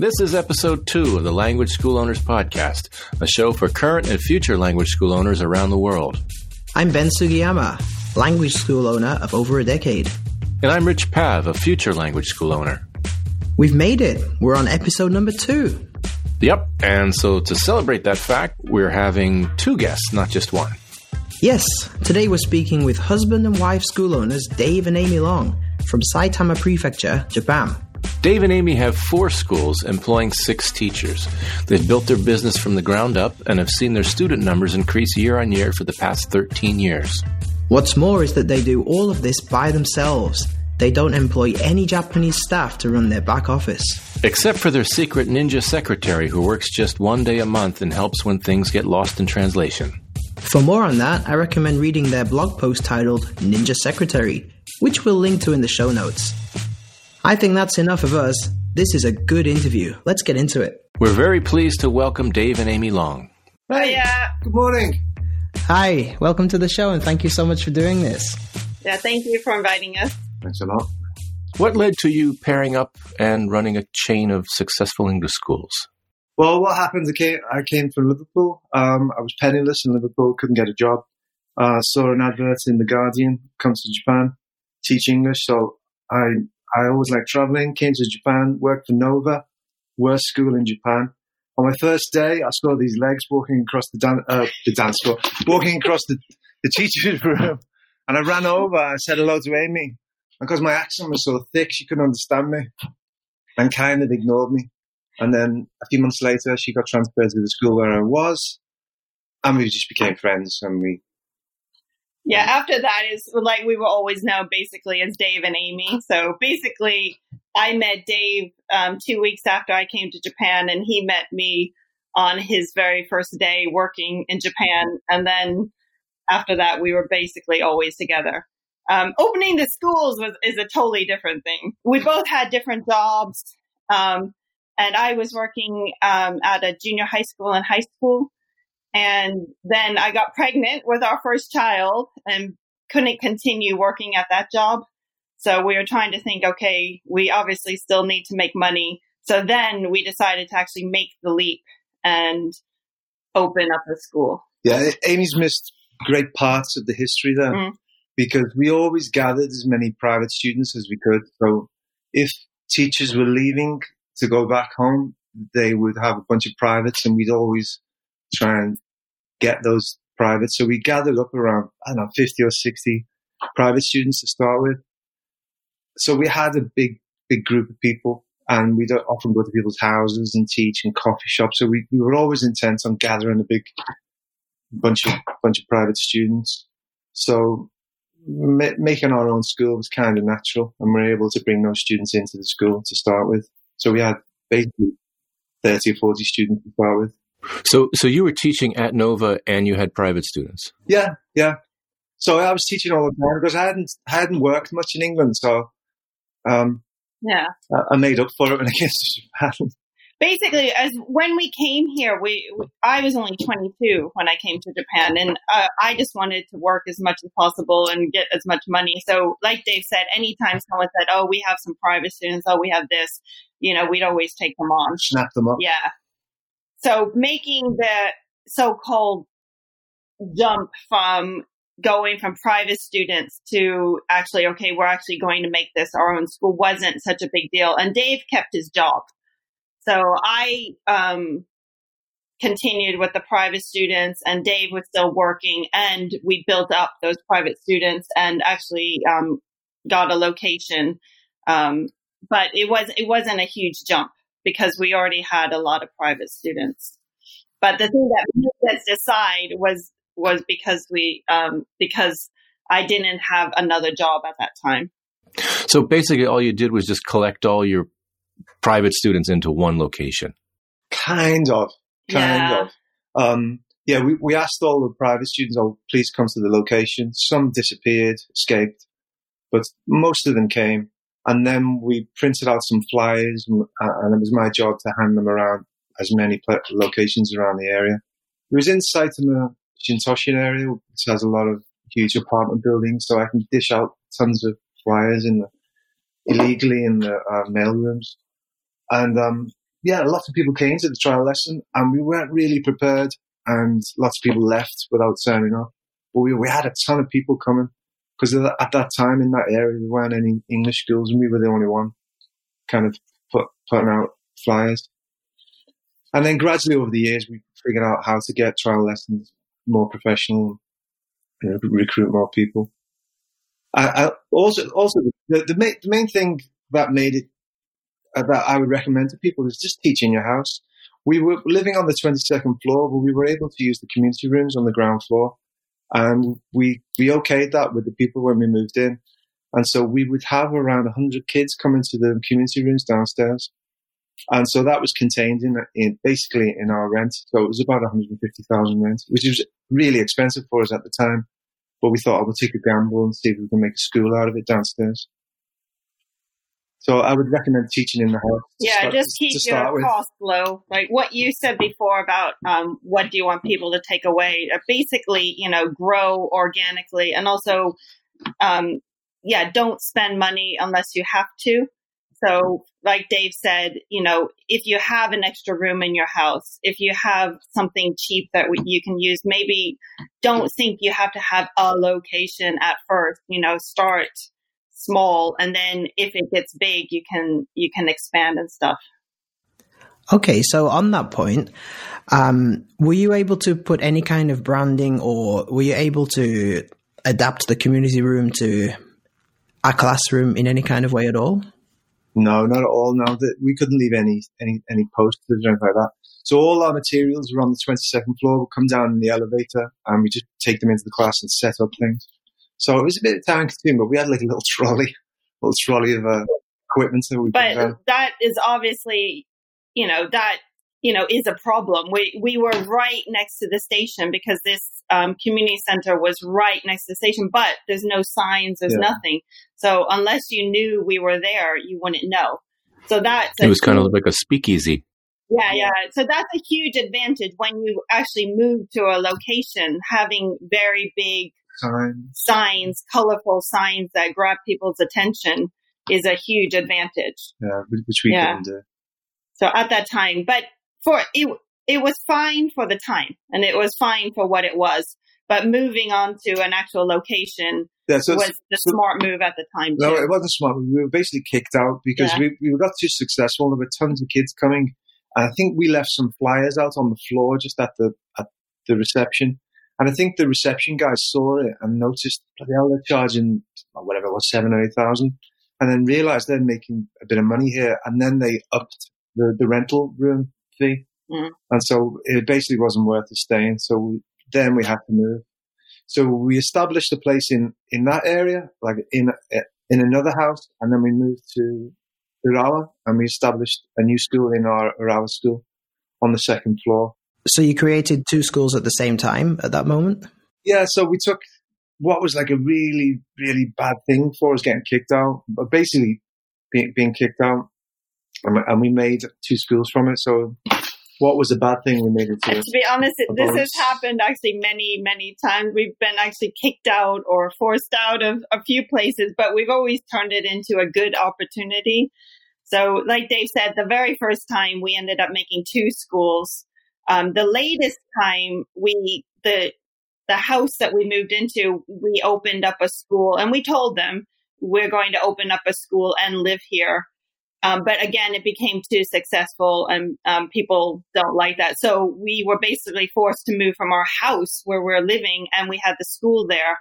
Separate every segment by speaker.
Speaker 1: This is episode two of the Language School Owners Podcast, a show for current and future language school owners around the world.
Speaker 2: I'm Ben Sugiyama, language school owner of over a decade.
Speaker 1: And I'm Rich Pav, a future language school owner.
Speaker 2: We've made it. We're on episode number two.
Speaker 1: Yep, and so to celebrate that fact, we're having two guests, not just one.
Speaker 2: Yes, today we're speaking with husband and wife school owners Dave and Amy Long from Saitama Prefecture, Japan.
Speaker 1: Dave and Amy have four schools employing six teachers. They've built their business from the ground up and have seen their student numbers increase year on year for the past 13 years.
Speaker 2: What's more is that they do all of this by themselves. They don't employ any Japanese staff to run their back office.
Speaker 1: Except for their secret ninja secretary who works just one day a month and helps when things get lost in translation.
Speaker 2: For more on that, I recommend reading their blog post titled Ninja Secretary, which we'll link to in the show notes. I think that's enough of us. This is a good interview. Let's get into it.
Speaker 1: We're very pleased to welcome Dave and Amy Long.
Speaker 3: Hey,
Speaker 4: Yeah,
Speaker 3: good morning.
Speaker 2: Hi, welcome to the show and thank you so much for doing this.
Speaker 4: yeah. Thank you for inviting us.
Speaker 3: Thanks a lot.
Speaker 1: What led to you pairing up and running a chain of successful English schools?
Speaker 3: Well, what happened? I came, I came from Liverpool. Um, I was penniless in Liverpool, couldn't get a job. Uh, saw an advert in The Guardian, come to Japan, teach English. So I, I always liked traveling, came to Japan, worked for Nova, worst school in Japan. On my first day, I saw these legs walking across the, dan- uh, the dance floor, walking across the, the teacher's room. And I ran over, I said hello to Amy. Because my accent was so thick, she couldn't understand me and kind of ignored me. And then a few months later, she got transferred to the school where I was, and we just became friends. And we,
Speaker 4: Yeah, after that is like we were always known basically as Dave and Amy. So basically, I met Dave um, two weeks after I came to Japan, and he met me on his very first day working in Japan. And then after that, we were basically always together. Um, opening the schools was is a totally different thing. We both had different jobs, um, and I was working um, at a junior high school and high school. And then I got pregnant with our first child and couldn't continue working at that job. So we were trying to think, okay, we obviously still need to make money. So then we decided to actually make the leap and open up a school.
Speaker 3: yeah, Amy's missed great parts of the history there
Speaker 4: Mm.
Speaker 3: because we always gathered as many private students as we could. So if teachers were leaving to go back home, they would have a bunch of privates, and we'd always try and get those privates. So we gathered up around, I don't know, 50 or 60 private students to start with. So we had a big, big group of people and we'd often go to people's houses and teach in coffee shops. So we, we were always intent on gathering a big bunch of, bunch of private students. So ma- making our own school was kind of natural and we are able to bring those students into the school to start with. So we had basically 30 or 40 students to start with.
Speaker 1: So, so you were teaching at Nova and you had private students.
Speaker 3: Yeah, yeah. So I was teaching all the time because I hadn't I hadn't worked much in England, so um,
Speaker 4: Yeah.
Speaker 3: I- I made up for it when I came to Japan.
Speaker 4: Basically, as when we came here, we, we I was only 22 when I came to Japan, and uh, I just wanted to work as much as possible and get as much money. So, like Dave said, anytime someone said, "Oh, we have some private students," "Oh, we have this," you know, we'd always take them on.
Speaker 3: Snap them up.
Speaker 4: Yeah. So making the so-called jump from going from private students to actually, okay, we're actually going to make this our own school wasn't such a big deal. And Dave kept his job. So I, um, continued with the private students and Dave was still working and we built up those private students and actually, um, got a location. Um, but it was, it wasn't a huge jump because we already had a lot of private students. But the thing that made us decide was was because we um, because I didn't have another job at that time.
Speaker 1: So basically, all you did was just collect all your private students into one location.
Speaker 3: Kind of, kind
Speaker 4: Yeah.
Speaker 3: of. Um, yeah, we, we asked all the private students, "Oh, please come to the location." Some disappeared, escaped, but most of them came. And then we printed out some flyers, and it was my job to hand them around as many locations around the area. It was in Saitama Shintoshin area, which has a lot of huge apartment buildings, so I can dish out tons of flyers in the illegally in the uh, mail rooms. And um, yeah, lots of people came to the trial lesson and we weren't really prepared and lots of people left without signing up. But we, we had a ton of people coming because at that time in that area, there weren't any English schools and we were the only one kind of put, putting out flyers. And then gradually over the years, we figured out how to get trial lessons more professional, you know, recruit more people. I, I also, also the, the, main, the main thing that made it uh, that I would recommend to people is just teach in your house. We were living on the 22nd floor, but we were able to use the community rooms on the ground floor. And we, we okayed that with the people when we moved in. And so we would have around 100 kids come into the community rooms downstairs. And so that was contained in, in basically in our rent. So it was about 150,000 rent, which was really expensive for us at the time. But we thought, oh, we'll take a gamble and see if we can make a school out of it downstairs. So I would recommend teaching in the house.
Speaker 4: Yeah, start, just keep your costs low. Like what you said before about um, what do you want people to take away? Uh, basically, you know, grow organically, and also, um, yeah, don't spend money unless you have to. So, like Dave said, you know, if you have an extra room in your house, if you have something cheap that you can use, maybe don't think you have to have a location at first. You know, start small and then if it gets big you can you can expand and stuff.
Speaker 2: Okay so on that point um, were you able to put any kind of branding or were you able to adapt the community room to a classroom in any kind of way at all?
Speaker 3: No not at all. No that we couldn't leave any any any posters or anything like that. So all our materials were on the 22nd floor. We'll come down in the elevator and we just take them into the class and set up things so it was a bit time consuming, but we had like a little trolley, little trolley of uh, equipment that we.
Speaker 4: But that is obviously, you know, that you know is a problem. We we were right next to the station because this um, community center was right next to the station, but there's no signs, there's yeah. nothing. So unless you knew we were there, you wouldn't know. So that's
Speaker 1: it was kind of like a speakeasy.
Speaker 4: Yeah, yeah. So that's a huge advantage when you actually move to a location, having very big signs. signs, colorful signs that grab people's attention is a huge advantage.
Speaker 3: Yeah, which we yeah. do.
Speaker 4: So at that time, but for it, it was fine for the time, and it was fine for what it was. But moving on to an actual location yeah, so was the so, smart move at the time.
Speaker 3: No, it wasn't smart. We were basically kicked out because yeah. we, we got too successful. There were tons of kids coming. And I think we left some flyers out on the floor just at the at the reception. And I think the reception guys saw it and noticed, bloody hell, they're charging whatever it was, seven or eight thousand, and then realized they're making a bit of money here. And then they upped the, the rental room fee. Mm. And so it basically wasn't worth the staying. So we, then we had to move. So we established a place in, in that area, like in, in another house. And then we moved to Urawa and we established a new school in our Urawa school on the second floor.
Speaker 2: So you created two schools at the same time at that moment?
Speaker 3: Yeah, so we took what was like a really, really bad thing for us getting kicked out, but basically being, being kicked out, and, and, we made two schools from it. So what was a bad thing we made it to?
Speaker 4: To be honest, this has happened actually many, many times. We've been actually kicked out or forced out of a few places, but we've always turned it into a good opportunity. So, like Dave said, the very first time we ended up making two schools um, the latest time we, the, the house that we moved into, we opened up a school and we told them we're going to open up a school and live here. Um, but again, it became too successful and um, people don't like that. So we were basically forced to move from our house where we're living and we had the school there.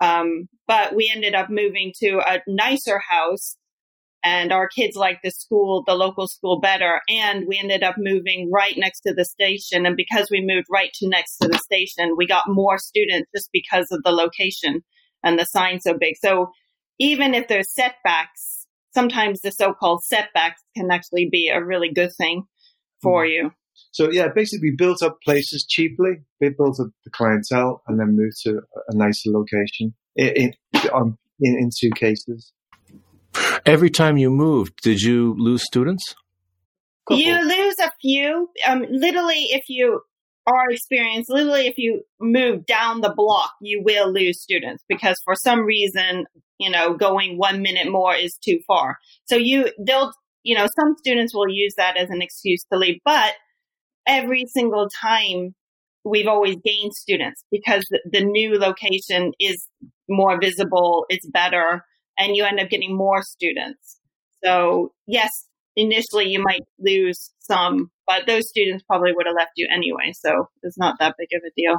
Speaker 4: Um, but we ended up moving to a nicer house and our kids liked the school, the local school better. And we ended up moving right next to the station. And because we moved right to next to the station, we got more students just because of the location and the sign so big. So even if there's setbacks, sometimes the so-called setbacks can actually be a really good thing for mm. you.
Speaker 3: So yeah, basically we built up places cheaply. We built up the clientele and then moved to a nicer location in, in, in two cases.
Speaker 1: Every time you moved, did you lose students?
Speaker 4: You lose a few. Um, literally, if you are experienced, literally, if you move down the block, you will lose students because for some reason, you know, going one minute more is too far. So you, they'll, you know, some students will use that as an excuse to leave, but every single time we've always gained students because the, the new location is more visible, it's better, and you end up getting more students. So yes, initially you might lose some, but those students probably would have left you anyway. So it's not that big of a deal.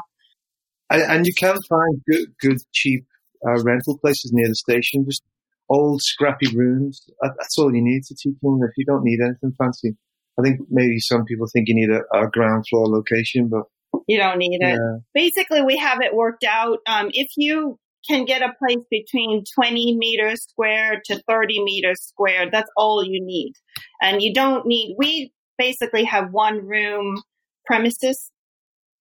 Speaker 3: And, and you can find good, good, cheap uh, rental places near the station. Just old, scrappy rooms. That's all you need to teach them. If you don't need anything fancy, I think maybe some people think you need a, a ground floor location, but
Speaker 4: you don't need it. Yeah. Basically, we have it worked out. Um, if you can get a place between 20 meters square to 30 meters square, that's all you need. And you don't need, we basically have one room premises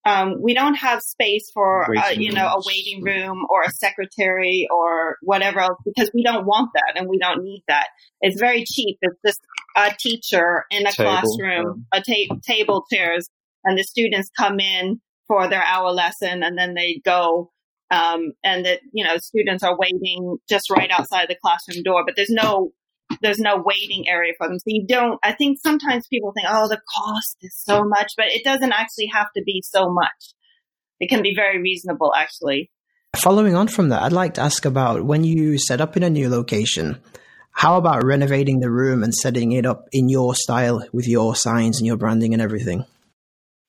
Speaker 4: um, we don't have space for uh, you know a waiting room or a secretary or whatever else because we don't want that and we don't need that. It's very cheap. It's just a teacher in a table, classroom, a ta- table chairs, and the students come in for their hour lesson and then they go. Um, and that you know students are waiting just right outside the classroom door, but there's no there's no waiting area for them. So you don't, I think sometimes people think, oh, the cost is so much, but it doesn't actually have to be so much. It can be very reasonable, actually.
Speaker 2: Following on from that, I'd like to ask about when you set up in a new location, how about renovating the room and setting it up in your style with your signs and your branding and everything?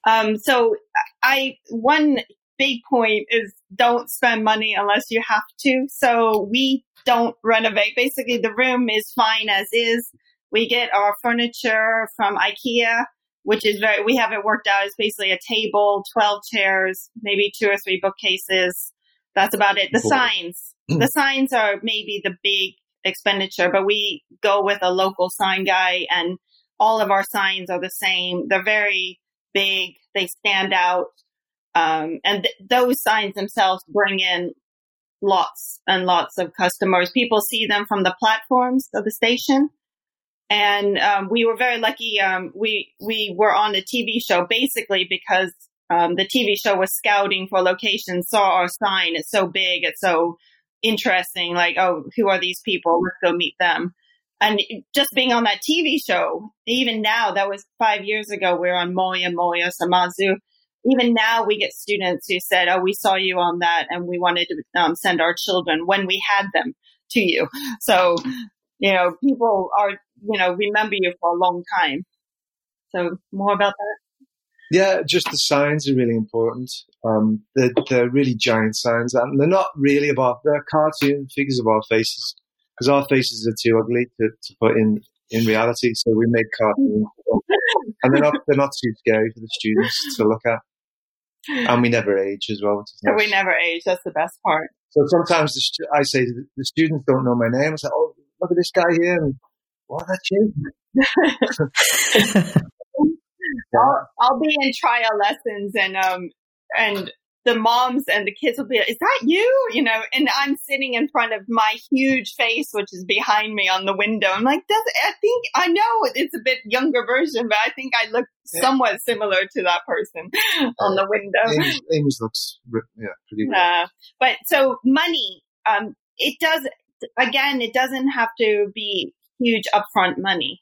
Speaker 4: Um, so I, one big point is don't spend money unless you have to. So we don't renovate. Basically, the room is fine as is. We get our furniture from IKEA, which is very, we have it worked out. It's basically a table, 12 chairs, maybe two or three bookcases. That's about it. The cool. signs, the signs are maybe the big expenditure, but we go with a local sign guy and all of our signs are the same. They're very big. They stand out. Um, and th- those signs themselves bring in lots and lots of customers. People see them from the platforms of the station. And um, we were very lucky. Um, we we were on a TV show basically because um, the TV show was scouting for locations, saw our sign. It's so big, it's so interesting. Like, oh, who are these people? Let's go meet them. And just being on that TV show, even now, that was five years ago. We we're on Moya Moya Samazu even now we get students who said, "Oh, we saw you on that, and we wanted to um, send our children when we had them to you." So, you know, people are you know remember you for a long time. So, more about that.
Speaker 3: Yeah, just the signs are really important. Um, they're, they're really giant signs, and they're not really about they're cartoon figures of our faces because our faces are too ugly to, to put in in reality. So we make cartoons, and they're not they're not too scary for the students to look at and we never age as well.
Speaker 4: Nice. We never age. That's the best part.
Speaker 3: So sometimes the, I say the students don't know my name. I say, "Oh, look at this guy here," and what that's you.
Speaker 4: I'll, I'll be in trial lessons and um and the moms and the kids will be like, is that you? You know, and I'm sitting in front of my huge face, which is behind me on the window. I'm like, Does, I think, I know it's a bit younger version, but I think I look somewhat similar to that person on the window.
Speaker 3: Amy's looks, yeah, pretty good.
Speaker 4: Uh, but so money, um, it does, again, it doesn't have to be huge upfront money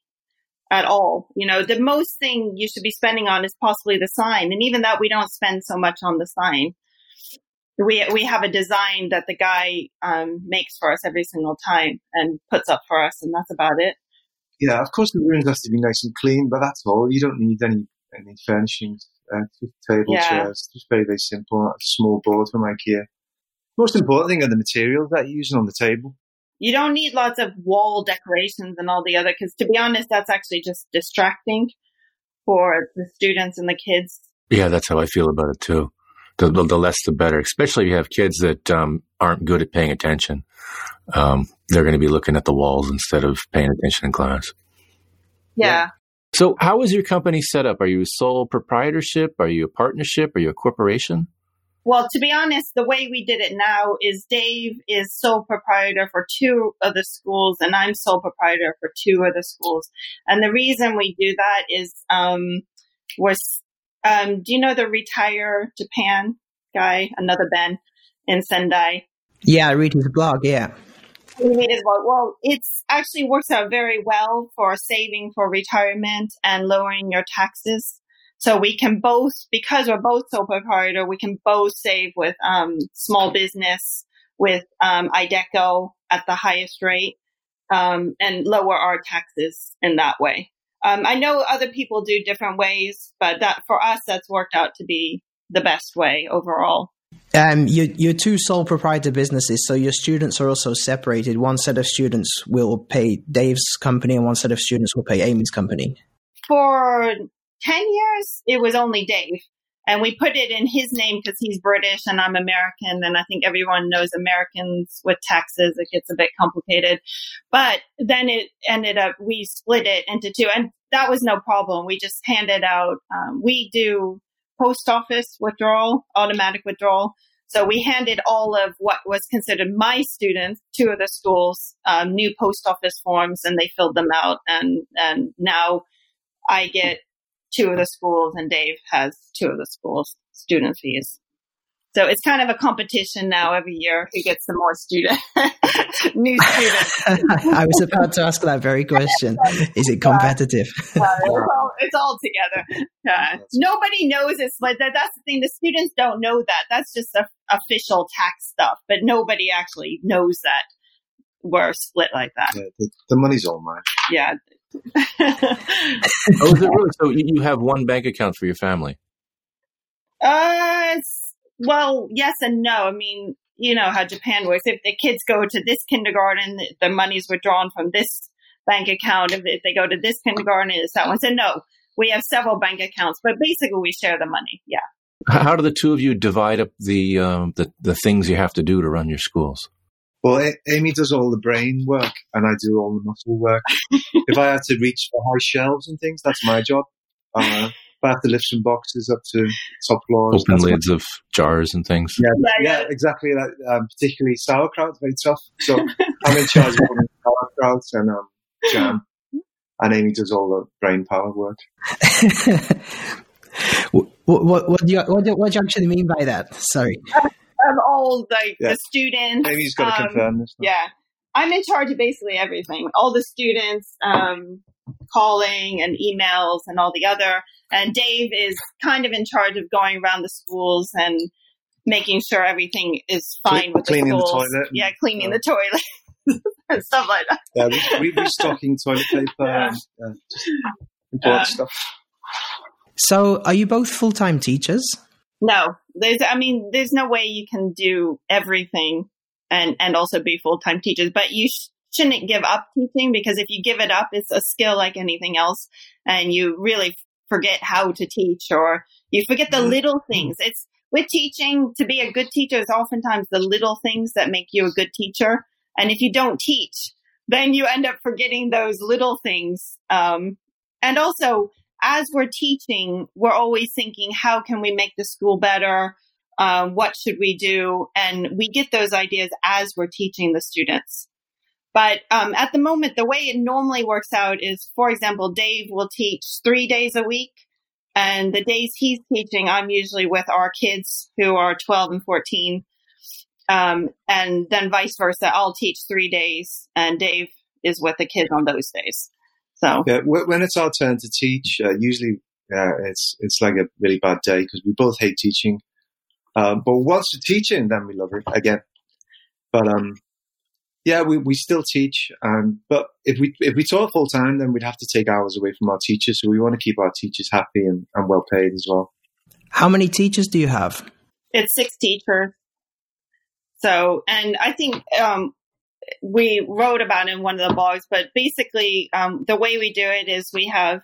Speaker 4: at all. You know, the most thing you should be spending on is possibly the sign. And even that we don't spend so much on the sign. We, we have a design that the guy um, makes for us every single time and puts up for us, and that's about it.
Speaker 3: Yeah, of course the rooms have to be nice and clean, but that's all. You don't need any any furnishings, uh, table yeah. chairs, just very very simple. A small board from IKEA. Most important thing are the materials that you're using on the table
Speaker 4: you don't need lots of wall decorations and all the other, because to be honest, that's actually just distracting for the students and the kids.
Speaker 1: Yeah, that's how I feel about it too. The, the, the less the better, especially if you have kids that um, aren't good at paying attention. Um, they're going to be looking at the walls instead of paying attention in class.
Speaker 4: Yeah. yeah.
Speaker 1: So, how is your company set up? Are you a sole proprietorship? Are you a partnership? Are you a corporation?
Speaker 4: Well, to be honest, the way we did it now is Dave is sole proprietor for two of the schools, and I'm sole proprietor for two of the schools. And the reason we do that is um, was um, do you know the Retire Japan guy, another Ben in Sendai?
Speaker 2: Yeah, I read his blog. Yeah.
Speaker 4: well, it's actually works out very well for saving for retirement and lowering your taxes. So we can both, because we're both sole proprietor, we can both save with um, small business, with um, IDECO at the highest rate, um, and lower our taxes in that way. Um, I know other people do different ways, but that for us, that's worked out to be the best way overall.
Speaker 2: Um, you, you're two sole proprietor businesses, so your students are also separated. One set of students will pay Dave's company, and one set of students will pay Amy's company.
Speaker 4: For 10 years, it was only Dave. And we put it in his name because he's British and I'm American. And I think everyone knows Americans with taxes, it gets a bit complicated. But then it ended up, we split it into two. And that was no problem. We just handed out, um, we do post office withdrawal, automatic withdrawal. So we handed all of what was considered my students, two of the schools, um, new post office forms, and they filled them out. And and now I get two of the schools, and Dave has two of the schools student fees. So it's kind of a competition now every year who gets the more student, new students.
Speaker 2: I was about to ask that very question. Is it competitive?
Speaker 4: Uh, it's, all, it's, all, together. Uh, nobody knows it's like that. That's the thing. The students don't know that. That's just a, official tax stuff, but nobody actually knows that we're split like that.
Speaker 3: Yeah, the, the money's all mine.
Speaker 4: Yeah.
Speaker 1: Oh, is it really? So you have one bank account for your family?
Speaker 4: Uh, well, yes and no. I mean, you know how Japan works. If the kids go to this kindergarten, the money's withdrawn from this bank account. If, if they go to this kindergarten, it's that one. So no, we have several bank accounts, but basically we share the money. Yeah.
Speaker 1: How do the two of you divide up the um, the, the things you have to do to run your schools?
Speaker 3: Well, a- Amy does all the brain work, and I do all the muscle work. if I had to reach for high shelves and things, that's my job. Uh, I have to lift some boxes up to top floors.
Speaker 1: Open lids of jars and things.
Speaker 3: Yeah, yeah, yeah exactly. Like, um, particularly sauerkraut, very tough. So I'm in charge of sauerkraut and um, jam, and Amy does all the brain power work.
Speaker 2: what, what, what, do you, what, do, what do you actually mean by that? Sorry.
Speaker 4: Um, all like yeah. the students.
Speaker 3: Amy's got to um, confirm this.
Speaker 4: Yeah, I'm in charge of basically everything. All the students, um, calling and emails and all the other. And Dave is kind of in charge of going around the schools and making sure everything is fine with
Speaker 3: cleaning
Speaker 4: the
Speaker 3: schools. The toilet.
Speaker 4: Yeah, cleaning the toilet and stuff like that.
Speaker 3: Yeah, we, we restocking toilet paper yeah. and uh, just important uh, stuff.
Speaker 2: So, are you both full time teachers?
Speaker 4: No, there's. I mean, there's no way you can do everything and and also be full time teachers. But you sh- shouldn't give up teaching because if you give it up, it's a skill like anything else, and you really forget how to teach or you forget the mm-hmm. little things. It's with teaching to be a good teacher is oftentimes the little things that make you a good teacher. And if you don't teach, then you end up forgetting those little things. Um, and also, as we're teaching, we're always thinking, how can we make the school better? Uh, what should we do? And we get those ideas as we're teaching the students. But um, at the moment, the way it normally works out is, for example, Dave will teach three days a week. And the days he's teaching, I'm usually with our kids who are 12 and 14. Um, and then vice versa. I'll teach three days and Dave is with the kids on those days. So
Speaker 3: yeah, when it's our turn to teach, uh, usually uh, it's it's like a really bad day because we both hate teaching. Um, but once we're teaching, then we love it again. But um, yeah, we, we still teach, um, but if we if we taught full time, then we'd have to take hours away from our teachers. So we want to keep our teachers happy and, and well paid as well.
Speaker 2: How many teachers do you have?
Speaker 4: It's six teachers. So, and I think um, we wrote about in one of the blogs, but basically, um, the way we do it is we have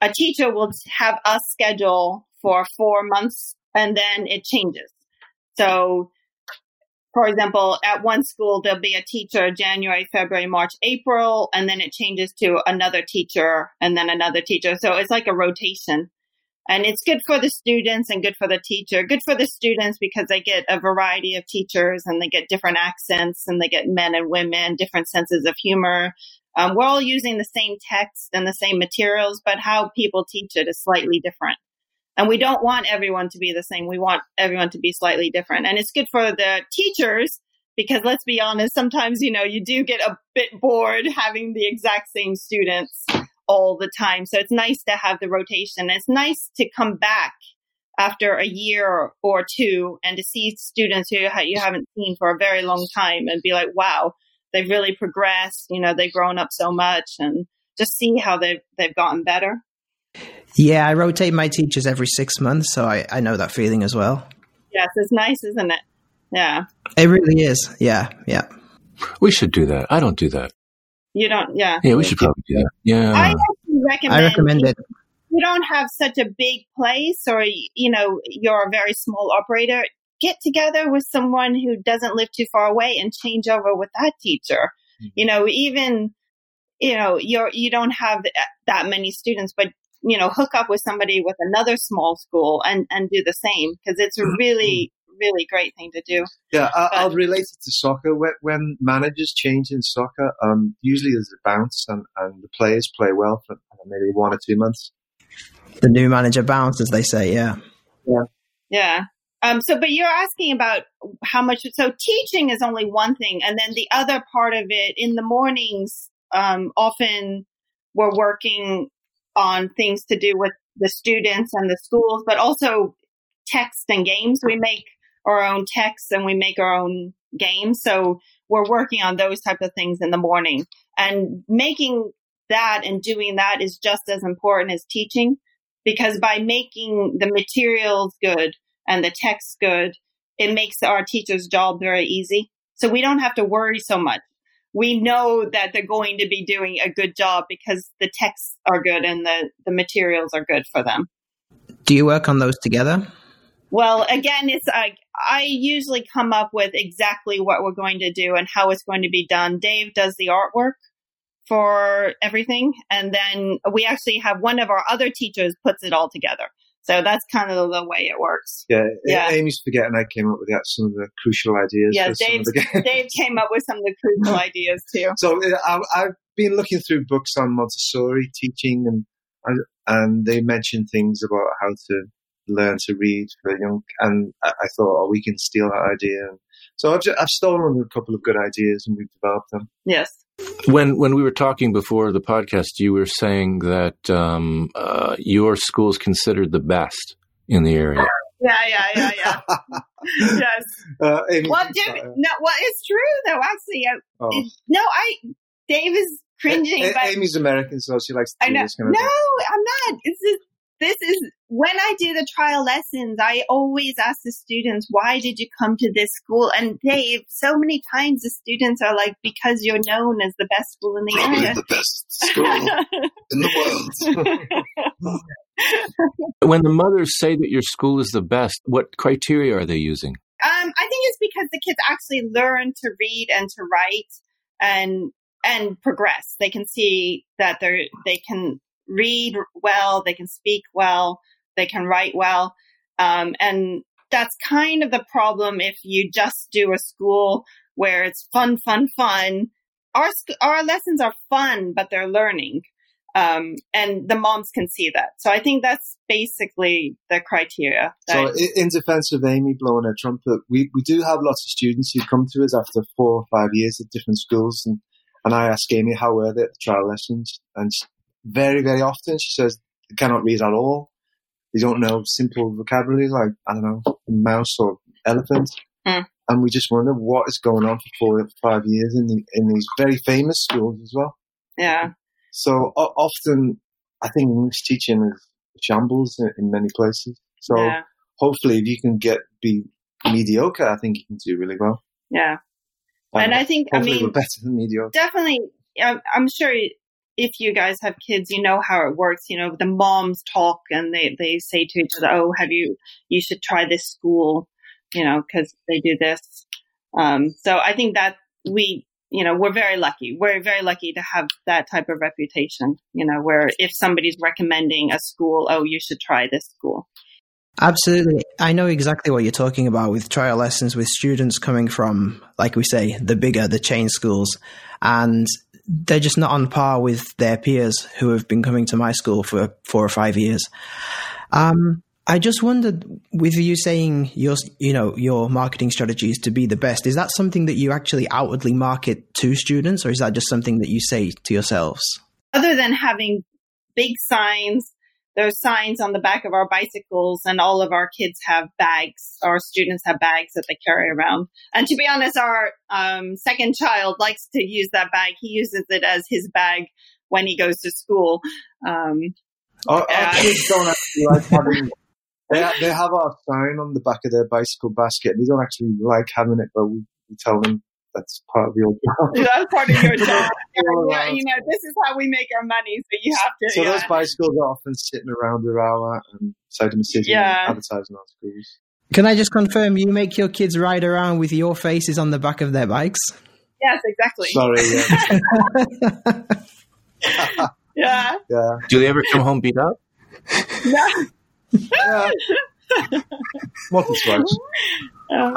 Speaker 4: a teacher will have us schedule for four months, and then it changes. So for example, at one school, there'll be a teacher January, February, March, April, and then it changes to another teacher and then another teacher. So it's like a rotation. And it's good for the students and good for the teacher. Good for the students because they get a variety of teachers and they get different accents and they get men and women, different senses of humor. Um, we're all using the same text and the same materials, but how people teach it is slightly different. And we don't want everyone to be the same. We want everyone to be slightly different. And it's good for the teachers because let's be honest, sometimes, you know, you do get a bit bored having the exact same students all the time. So it's nice to have the rotation. It's nice to come back after a year or two and to see students who you haven't seen for a very long time and be like, wow, they've really progressed. You know, they've grown up so much and just see how they've, they've gotten better.
Speaker 2: Yeah, I rotate my teachers every six months, so I, I know that feeling as well.
Speaker 4: Yes, it's nice, isn't it? Yeah.
Speaker 2: It really is. Yeah, yeah.
Speaker 1: We should do that. I don't do that.
Speaker 4: You don't, yeah.
Speaker 1: Yeah, we should probably do that. Yeah.
Speaker 4: I recommend.
Speaker 2: I recommend it.
Speaker 4: You don't have such a big place, or you know, you're a very small operator. Get together with someone who doesn't live too far away and change over with that teacher. Mm-hmm. You know, even you know, you're you don't have that many students, but you know, hook up with somebody with another small school and and do the same because it's a mm-hmm. really really great thing to do.
Speaker 3: Yeah, I, will relate it to soccer. When, when managers change in soccer, um, usually there's a bounce and, and the players play well for maybe one or two months.
Speaker 2: The new manager bounce, as they say, yeah.
Speaker 3: Yeah.
Speaker 4: Yeah. Um, so, but you're asking about how much, so teaching is only one thing. And then the other part of it in the mornings, um, often we're working on things to do with the students and the schools, but also text and games. We make our own texts and we make our own games. So we're working on those type of things in the morning and making that and doing that is just as important as teaching because by making the materials good and the text good, it makes our teacher's job very easy. So we don't have to worry so much. We know that they're going to be doing a good job because the texts are good and the, the materials are good for them.
Speaker 2: Do you work on those together?
Speaker 4: Well, again, it's like I usually come up with exactly what we're going to do and how it's going to be done. Dave does the artwork for everything. And then we actually have one of our other teachers puts it all together. So that's kind of the way it works.
Speaker 3: Yeah, yeah. Amy's forgetting I came up with that, some of the crucial ideas.
Speaker 4: Yeah, Dave, Dave came up with some of the crucial ideas too.
Speaker 3: So uh, I, I've been looking through books on Montessori teaching, and and they mention things about how to learn to read for young. And I, I thought, oh, we can steal that idea. So I've, just, I've stolen a couple of good ideas and we've developed them.
Speaker 4: Yes.
Speaker 1: When when we were talking before the podcast, you were saying that um, uh, your school is considered the best in the area.
Speaker 4: Yeah, yeah, yeah, yeah. yes. Uh, well, Dave, no, well, it's true though. Actually, uh, oh. it, no, I Dave is cringing. A-
Speaker 3: a- Amy's American, so she likes to
Speaker 4: I know.
Speaker 3: Kind of
Speaker 4: no, thing. I'm not. This is this is when I do the trial lessons, I always ask the students, why did you come to this school? And Dave, so many times the students are like, because you're known as the best school in the
Speaker 5: Probably
Speaker 4: area.
Speaker 5: the best school in the
Speaker 1: world. when the mothers say that your school is the best, what criteria are they using?
Speaker 4: Um, I think it's because the kids actually learn to read and to write and and progress. They can see that they're they can read well, they can speak well, they can write well. Um, and that's kind of the problem if you just do a school where it's fun, fun, fun. Our, our lessons are fun, but they're learning. Um, and the moms can see that. So I think that's basically the criteria.
Speaker 3: So in defense of Amy blowing her trumpet, we, we do have lots of students who come to us after four or five years at different schools. And, and I ask Amy, how were they at the trial lessons? And very, very often she says they cannot read at all. They don't know simple vocabulary like, I don't know, mouse or elephant. Mm. And we just wonder what is going on for four or five years in, the, in these very famous schools as well.
Speaker 4: Yeah.
Speaker 3: So o- often I think English teaching is shambles in, in many places. So yeah. hopefully if you can get, be mediocre, I think you can do really well.
Speaker 4: Yeah. Um, and I think, I mean,
Speaker 3: better than mediocre.
Speaker 4: Definitely. I'm sure if you guys have kids, you know how it works. You know, the moms talk and they, they say to each other, Oh, have you, you should try this school, you know, cause they do this. Um, so I think that we, you know, we're very lucky. We're very lucky to have that type of reputation, you know, where if somebody's recommending a school, oh, you should try this school.
Speaker 2: Absolutely. I know exactly what you're talking about with trial lessons with students coming from, like we say, the bigger, the chain schools. And they're just not on par with their peers who have been coming to my school for four or five years. Um, I just wondered, with you saying your, you know, your marketing strategy is to be the best, is that something that you actually outwardly market to students, or is that just something that you say to yourselves?
Speaker 4: Other than having big signs, there's signs on the back of our bicycles, and all of our kids have bags. Our students have bags that they carry around. And to be honest, our um, second child likes to use that bag. He uses it as his bag when he goes to school. Um,
Speaker 3: our, our kids don't actually like having they, they have our sign on the back of their bicycle basket, they don't actually like having it, but we, we tell them that's part of your job.
Speaker 4: That's part of your job. yeah, you know, this is how we make our money, so you have to.
Speaker 3: So
Speaker 4: yeah.
Speaker 3: those bicycles are often sitting around the hour and side of the city
Speaker 4: Yeah.
Speaker 3: advertising our schools.
Speaker 2: Can I just confirm you make your kids ride around with your faces on the back of their bikes?
Speaker 4: yes, exactly.
Speaker 3: Sorry, yeah.
Speaker 4: Yeah.
Speaker 3: yeah.
Speaker 1: Do they ever come home beat up?
Speaker 4: No.
Speaker 3: yeah. Multi swatch.
Speaker 4: Um,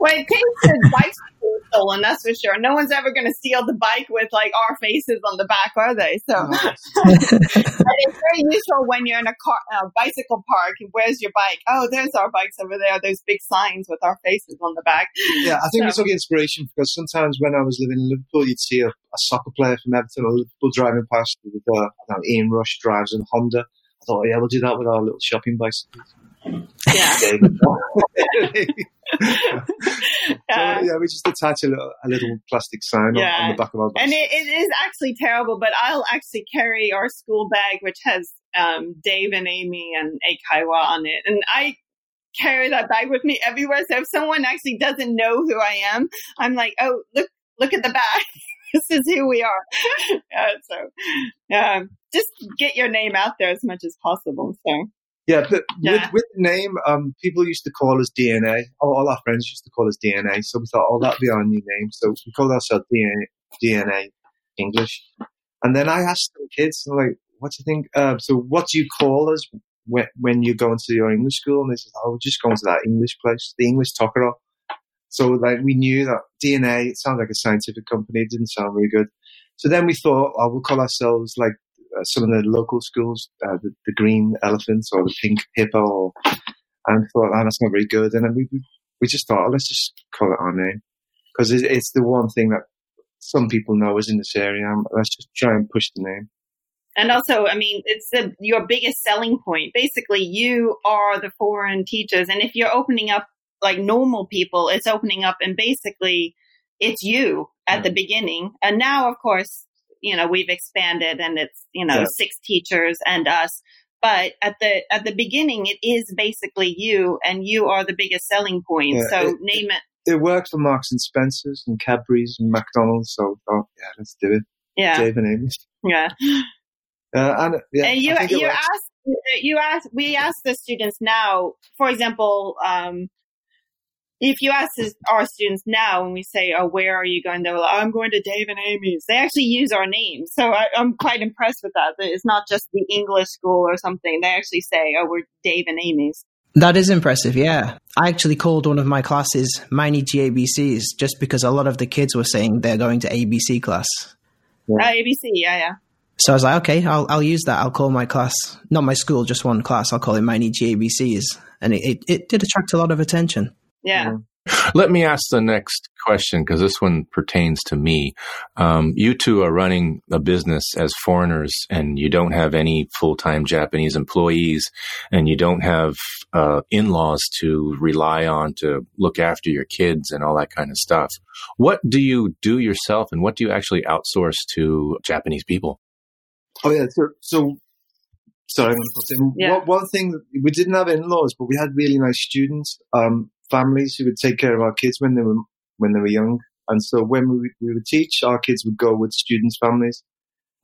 Speaker 4: well, it came to bikes being stolen, that's for sure. No one's ever going to steal the bike with like our faces on the back, are they? So and it's very useful when you're in a car, uh, bicycle park. Where's your bike? Oh, there's our bikes over there. There's big signs with our faces on the back.
Speaker 3: Yeah, I think we
Speaker 4: So-
Speaker 3: took inspiration because sometimes when I was living in Liverpool, you'd see a, a soccer player from Everton or Liverpool driving past with uh, I know, Ian Rush drives in a Honda. I thought, yeah, we'll do that with our little shopping bicycles.
Speaker 4: Yeah.
Speaker 3: so,
Speaker 4: Uh,
Speaker 3: yeah, we just attach a little, a little plastic sign on,
Speaker 4: Yeah.
Speaker 3: on the back of our
Speaker 4: And it, it is actually terrible, but I'll actually carry our school bag, which has um, Dave and Amy and Eikaiwa on it. And I carry that bag with me everywhere. So if someone actually doesn't know who I am, I'm like, oh, look, look at the bag. this is who we are. yeah, so, yeah, just get your name out there as much as possible. So,
Speaker 3: Yeah, but
Speaker 4: Yeah.
Speaker 3: With, with the name, um, people used to call us DNA. All, all our friends used to call us DNA. So we thought, oh, that'd be our new name. So we called ourselves DNA, DNA English. And then I asked the kids, like, what do you think? Uh, so what do you call us when, when you go into your English school? And they said, oh, we're just going to that English place, the English Tokoro. So like we knew that DNA, it sounds like a scientific company. It didn't sound very good. So then we thought, oh, we'll call ourselves like some of the local schools, uh, the, the green elephants or the pink hippo, or, and thought, oh, that's not very good. And then we we, just thought, oh, let's just call it our name because it, it's the one thing that some people know is in this area. Let's just try and push the name.
Speaker 4: and also, I mean, it's the, your biggest selling point. Basically, you are the foreign teachers. And if you're opening up like normal people, it's opening up and basically it's you at the beginning. And now, of course, you know, we've expanded and it's, you know,
Speaker 3: Yeah.
Speaker 4: six teachers and us. But at the, at the beginning, it is basically you and you are the biggest selling point.
Speaker 3: Yeah,
Speaker 4: so
Speaker 3: it-
Speaker 4: name it.
Speaker 3: It worked for Marks and Spencers and Cadbury's and McDonald's. So oh yeah, let's do it.
Speaker 4: Yeah.
Speaker 3: Dave and Amy.
Speaker 4: Yeah.
Speaker 3: Uh, and yeah,
Speaker 4: and you
Speaker 3: I think it
Speaker 4: you
Speaker 3: works.
Speaker 4: ask you ask we ask the students now for example um if you ask this, our students now and we say oh where are you going they're like i'm going to dave and amy's they actually use our names so I, i'm quite impressed with that it's not just the english school or something they actually say oh we're dave and amy's
Speaker 2: That is impressive, yeah. I actually called one of my classes Miny GABCs just because a lot of the kids were saying they're going to ABC class.
Speaker 4: uh, abc yeah yeah
Speaker 2: So I was like, okay, I'll, I'll use that. I'll call my class, not my school, just one class. I'll call it Miny GABCs. And it, it, it did attract a lot of attention.
Speaker 4: Yeah
Speaker 1: Let me ask the next question because this one pertains to me. Um, you two are running a business as foreigners and you don't have any full time Japanese employees and you don't have uh, in laws to rely on to look after your kids and all that kind of stuff. What do you do yourself and what do you actually outsource to Japanese people?
Speaker 3: Oh yeah, so, so sorry, I'm gonna put in.
Speaker 4: Yeah.
Speaker 3: One, one thing we didn't have in-laws, but we had really nice students, um, families who would take care of our kids when they were when they were young. And so when we would- we would teach, our kids would go with students' families,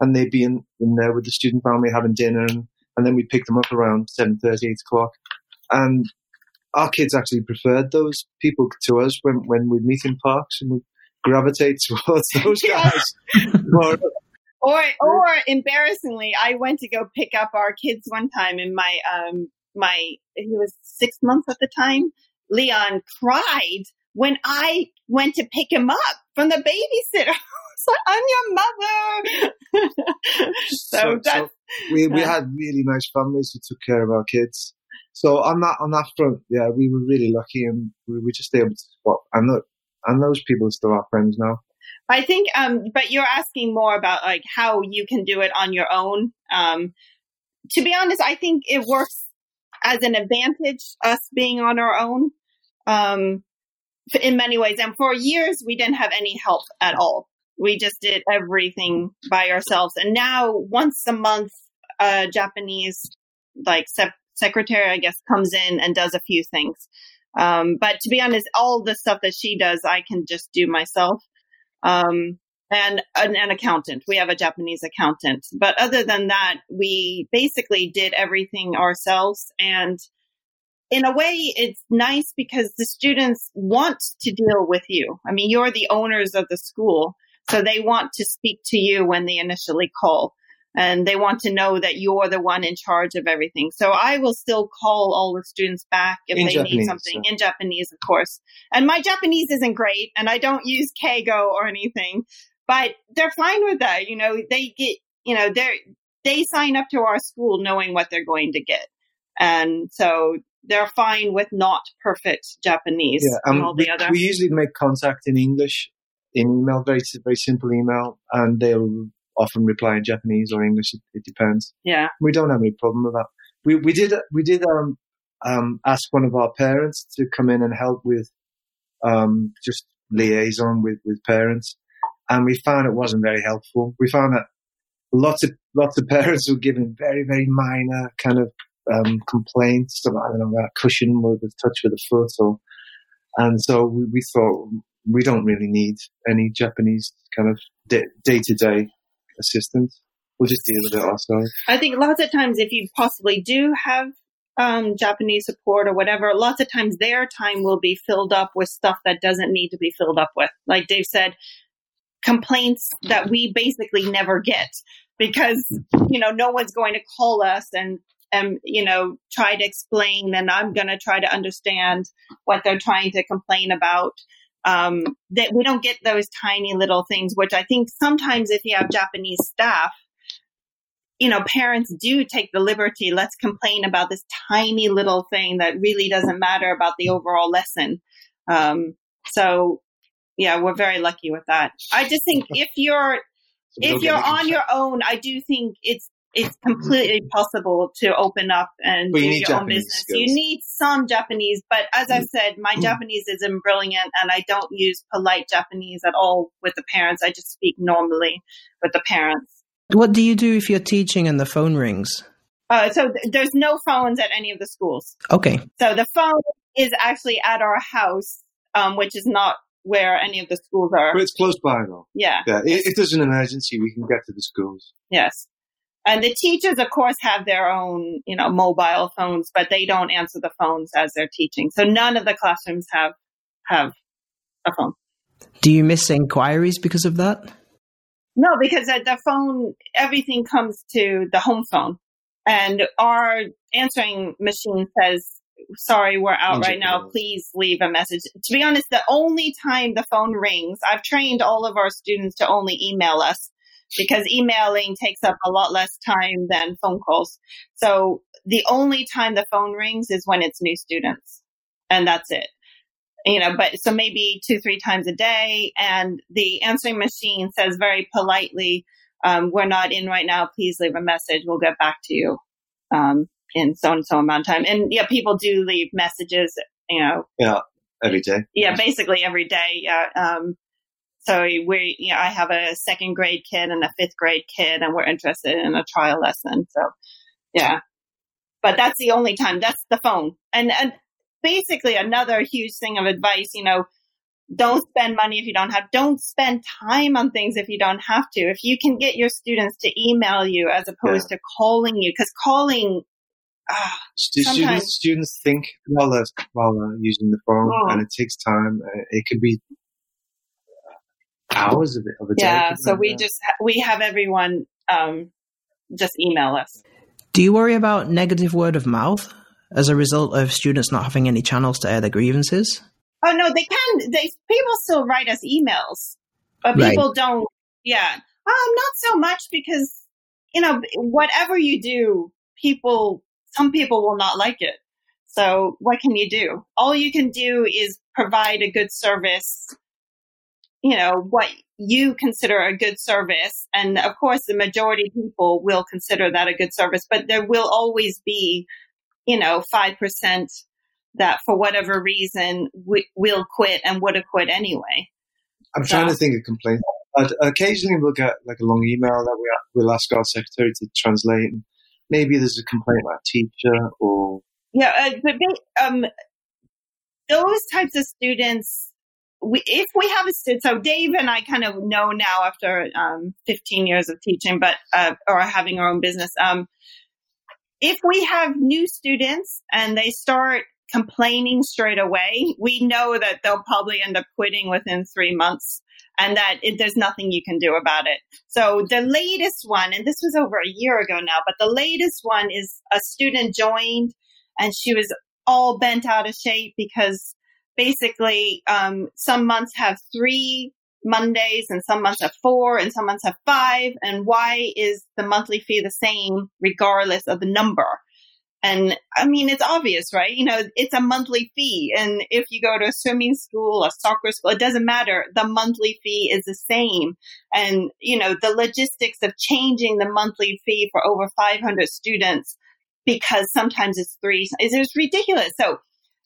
Speaker 3: and they'd be in, in there with the student family having dinner, and, and then we'd pick them up around 7.30, 8 o'clock. And our kids actually preferred those people to us when when we'd meet in parks and we'd gravitate towards those
Speaker 4: Yeah.
Speaker 3: guys. More-
Speaker 4: Or, or embarrassingly, I went to go pick up our kids one time, and my um my he was six months at the time. Leon cried when I went to pick him up from the babysitter. I was like, I'm your mother. so,
Speaker 3: So-
Speaker 4: that's
Speaker 3: we we had really nice families who took care of our kids. So on that on that front, yeah, we were really lucky, and we were just able to spot. And look, and those people are still our friends now.
Speaker 4: I think, um, but you're asking more about like how you can do it on your own. Um, to be honest, I think it works as an advantage us being on our own. Um, in many ways. And for years, we didn't have any help at all. We just did everything by ourselves. And now, once a month, a Japanese like secretary, I guess, comes in and does a few things. Um, but to be honest, all the stuff that she does, I can just do myself. Um, and an, an, accountant. We have a Japanese accountant. But other than that, we basically did everything ourselves. And in a way, it's nice because the students want to deal with you. I mean, you're the owners of the school. So they want to speak to you when they initially call and they want to know that you're the one in charge of everything. So I will still call all the students back if in they Japanese, need something so. in Japanese, of course. And my Japanese isn't great and I don't use Keigo or anything, but they're fine with that. You know, they get, you know, they're, they sign up to our school knowing what they're going to get. And so they're fine with not perfect Japanese.
Speaker 3: Yeah, um, we, we, usually make contact in English, in email, very very simple email, and they'll often reply in Japanese or English. It, it depends.
Speaker 4: Yeah,
Speaker 3: we don't have any problem with that. We we did we did um, um, ask one of our parents to come in and help with um, just liaison with with parents, and we found it wasn't very helpful. We found that lots of lots of parents were giving very very minor kind of um, complaints about, I don't know, about cushion with a touch with the foot or, and so we, we thought we don't really need any Japanese kind of day to day assistance. We'll just deal with it ourselves.
Speaker 4: I think lots of times if you possibly do have um, Japanese support or whatever, lots of times their time will be filled up with stuff that doesn't need to be filled up with. Like Dave said, complaints that we basically never get because, you know, no one's going to call us and and you know, try to explain and I'm going to try to understand what they're trying to complain about. Um, that we don't get those tiny little things, which I think sometimes if you have Japanese staff, you know, parents do take the liberty, let's complain about this tiny little thing that really doesn't matter about the overall lesson. Um, so yeah, we're very lucky with that. I just think if you're, if you're on your own, I do think it's it's completely possible to open up and do you your Japanese own business. Skills. You need some Japanese, but as I've said, my mm. Japanese isn't brilliant and I don't use polite Japanese at all with the parents. I just speak normally with the parents.
Speaker 2: What do you do if you're teaching and the phone rings?
Speaker 4: Uh, so th- there's no phones at any of the schools.
Speaker 2: Okay.
Speaker 4: So the phone is actually at our house, um, which is not where any of the schools are.
Speaker 3: But it's close by though.
Speaker 4: Yeah.
Speaker 3: Yeah. If there's an emergency, we can get to the schools.
Speaker 4: Yes. And the teachers, of course, have their own, you know, mobile phones, but they don't answer the phones as they're teaching. So none of the classrooms have have a phone.
Speaker 2: Do you miss inquiries because of that?
Speaker 4: No, because at the phone, everything comes to the home phone, and our answering machine says, "Sorry, we're out right now. Please leave a message." To be honest, the only time the phone rings, I've trained all of our students to only email us because emailing takes up a lot less time than phone calls. So the only time the phone rings is when it's new students and that's it. You know, but so maybe two, three times a day and the answering machine says very politely, um, we're not in right now. Please leave a message. We'll get back to you. Um, in so and so amount of time. And yeah, people do leave messages, you know.
Speaker 3: Yeah, every day.
Speaker 4: Yeah, basically every day. Yeah. Um, so we, you know, I have a second grade kid and a fifth grade kid, and we're interested in a trial lesson. So, yeah, but that's the only time. That's the phone, and and basically another huge thing of advice. You know, don't spend money if you don't have. Don't spend time on things if you don't have to. If you can get your students to email you as opposed yeah. to calling you, because calling
Speaker 3: uh, students, students think while they're, while they're using the phone, oh. and it takes time. It could be hours of it of a
Speaker 4: day. Yeah, so we just we have everyone um, just email us.
Speaker 2: Do you worry about negative word of mouth as a result of students not having any channels to air their grievances?
Speaker 4: Oh no, they can. They people still write us emails, but people right. don't. Yeah, um, not so much because you know, whatever you do, people, some people will not like it. So what can you do? All you can do is provide a good service, you know, what you consider a good service. And of course, the majority of people will consider that a good service, but there will always be, you know, 5% that for whatever reason we, will quit and would have quit anyway.
Speaker 3: I'm so. trying to think of complaints. I'd occasionally we'll get like a long email that we, we'll ask our secretary to translate. And maybe there's a complaint about a teacher or.
Speaker 4: Yeah, uh, but um, those types of students, we, if we have a so Dave and I kind of know now after um, 15 years of teaching, but uh, or having our own business. Um, if we have new students and they start complaining straight away, we know that they'll probably end up quitting within three months and that it, there's nothing you can do about it. So the latest one, and this was over a year ago now, but the latest one is a student joined and she was all bent out of shape because basically um, some months have three Mondays and some months have four and some months have five. And why is the monthly fee the same regardless of the number? And I mean, it's obvious, right? You know, it's a monthly fee. And if you go to a swimming school, a soccer school, it doesn't matter. The monthly fee is the same. And, you know, the logistics of changing the monthly fee for over 500 students because sometimes it's three is ridiculous. So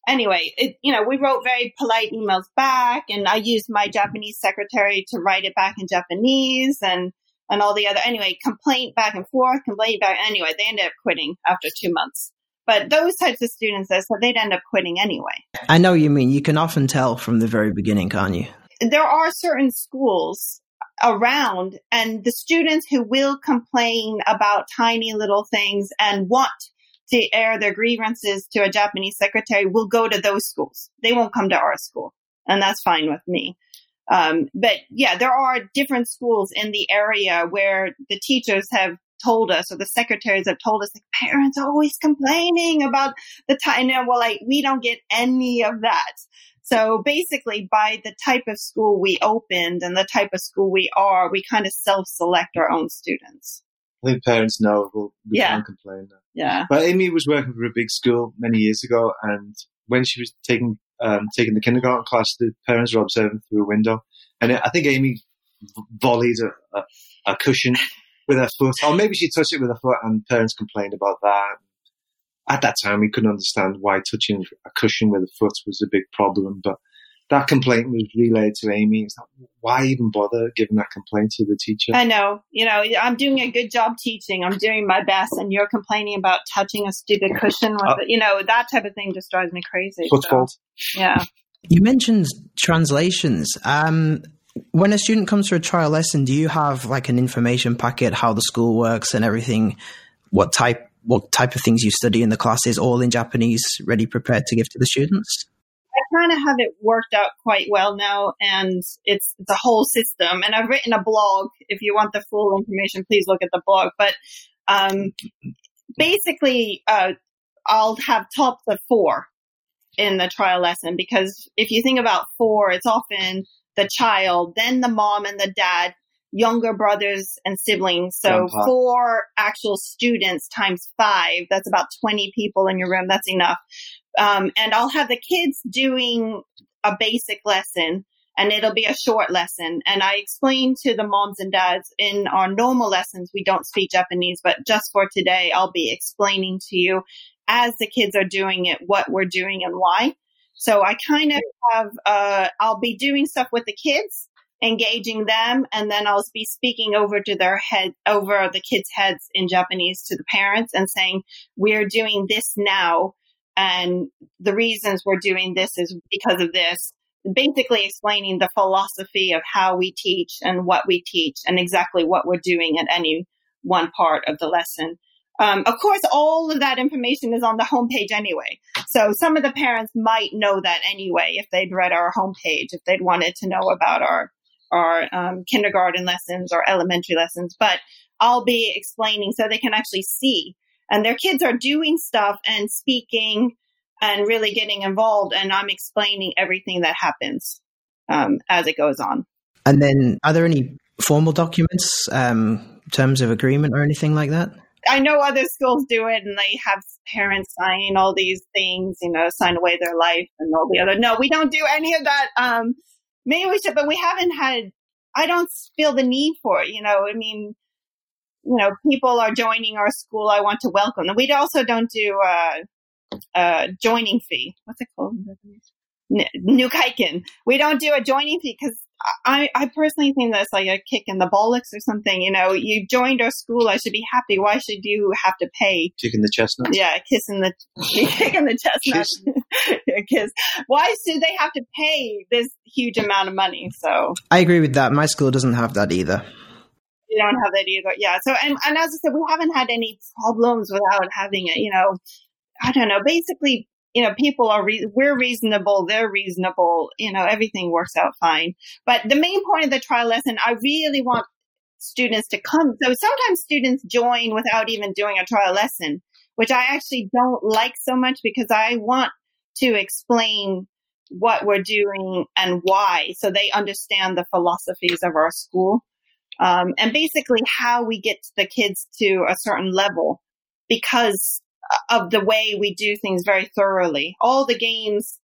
Speaker 4: anyway, it, you know, we wrote very polite emails back and I used my Japanese secretary to write it back in Japanese and, and all the other, anyway, complaint back and forth, complaint back. Anyway, they ended up quitting after two months. But those types of students, so they'd end up quitting anyway.
Speaker 2: I know you mean. You can often tell from the very beginning, can't you?
Speaker 4: There are certain schools around and the students who will complain about tiny little things and want to air their grievances to a Japanese secretary will go to those schools. They won't come to our school. And that's fine with me. Um, but yeah, there are different schools in the area where the teachers have told us or the secretaries have told us like parents are always complaining about the time. And well, like we don't get any of that. So basically by the type of school we opened and the type of school we are, we kind of self-select our own students.
Speaker 3: I think parents know we we
Speaker 4: yeah.
Speaker 3: can't complain.
Speaker 4: Yeah.
Speaker 3: But Amy was working for a big school many years ago, and when she was taking um, taking the kindergarten class, the parents were observing through a window, and I think Amy volleyed a, a, a cushion with her foot, or maybe she touched it with her foot, and parents complained about that. At that time, we couldn't understand why touching a cushion with a foot was a big problem, but that complaint was relayed to Amy. Like, why even bother giving that complaint to the teacher?
Speaker 4: I know. You know, I'm doing a good job teaching. I'm doing my best, and you're complaining about touching a stupid cushion with, uh, you know, that type of thing just drives me crazy.
Speaker 3: Foot so.
Speaker 4: Yeah.
Speaker 2: You mentioned translations. Um, when a student comes for a trial lesson, do you have like an information packet, how the school works and everything? What type, what type of things you study in the classes, all in Japanese, ready prepared to give to the students?
Speaker 4: Kind of have it worked out quite well now, and it's a whole system. And I've written a blog. If you want the full information, please look at the blog. But um, basically, uh, I'll have tops of four in the trial lesson because if you think about four, it's often the child, then the mom and the dad, younger brothers and siblings. So Grandpa. four actual students times five, that's about 20 people in your room. That's enough. Um, and I'll have the kids doing a basic lesson and it'll be a short lesson. And I explain to the moms and dads in our normal lessons, we don't speak Japanese, but just for today, I'll be explaining to you as the kids are doing it, what we're doing and why. So I kind of have, uh, I'll be doing stuff with the kids, engaging them, and then I'll be speaking over to their head, over the kids' heads in Japanese to the parents and saying, we're doing this now and the reasons we're doing this is because of this. Basically explaining the philosophy of how we teach and what we teach and exactly what we're doing at any one part of the lesson. Um, of course, all of that information is on the homepage anyway. So some of the parents might know that anyway if they'd read our homepage, if they'd wanted to know about our our um, kindergarten lessons or elementary lessons. But I'll be explaining so they can actually see and their kids are doing stuff and speaking and really getting involved. And I'm explaining everything that happens um, as it goes on.
Speaker 2: And then, are there any formal documents, um, terms of agreement, or anything like that?
Speaker 4: I know other schools do it and they have parents sign all these things, you know, sign away their life and all the other. No, we don't do any of that. Um, maybe we should, but we haven't had, I don't feel the need for it. You know, I mean, you know, people are joining our school. I want to welcome them. We also don't do a, a joining fee. What's it called? nyukaikin. We don't do a joining fee because I, I personally think that's like a kick in the bollocks or something. You know, you joined our school. I should be happy. Why should you have to pay?
Speaker 3: Kicking the chestnut.
Speaker 4: Yeah, kissing the kicking the chestnut. Kiss. Why should they have to pay this huge amount of money? So
Speaker 2: I agree with that. My school doesn't have that either.
Speaker 4: You don't have that either. Yeah. So and, and as I said, we haven't had any problems without having it. You know, I don't know. Basically, you know, people are, re- we're reasonable, they're reasonable, you know, everything works out fine. But the main point of the trial lesson, I really want students to come. So sometimes students join without even doing a trial lesson, which I actually don't like so much because I want to explain what we're doing and why so they understand the philosophies of our school. Um, and basically how we get the kids to a certain level because of the way we do things very thoroughly. All the games,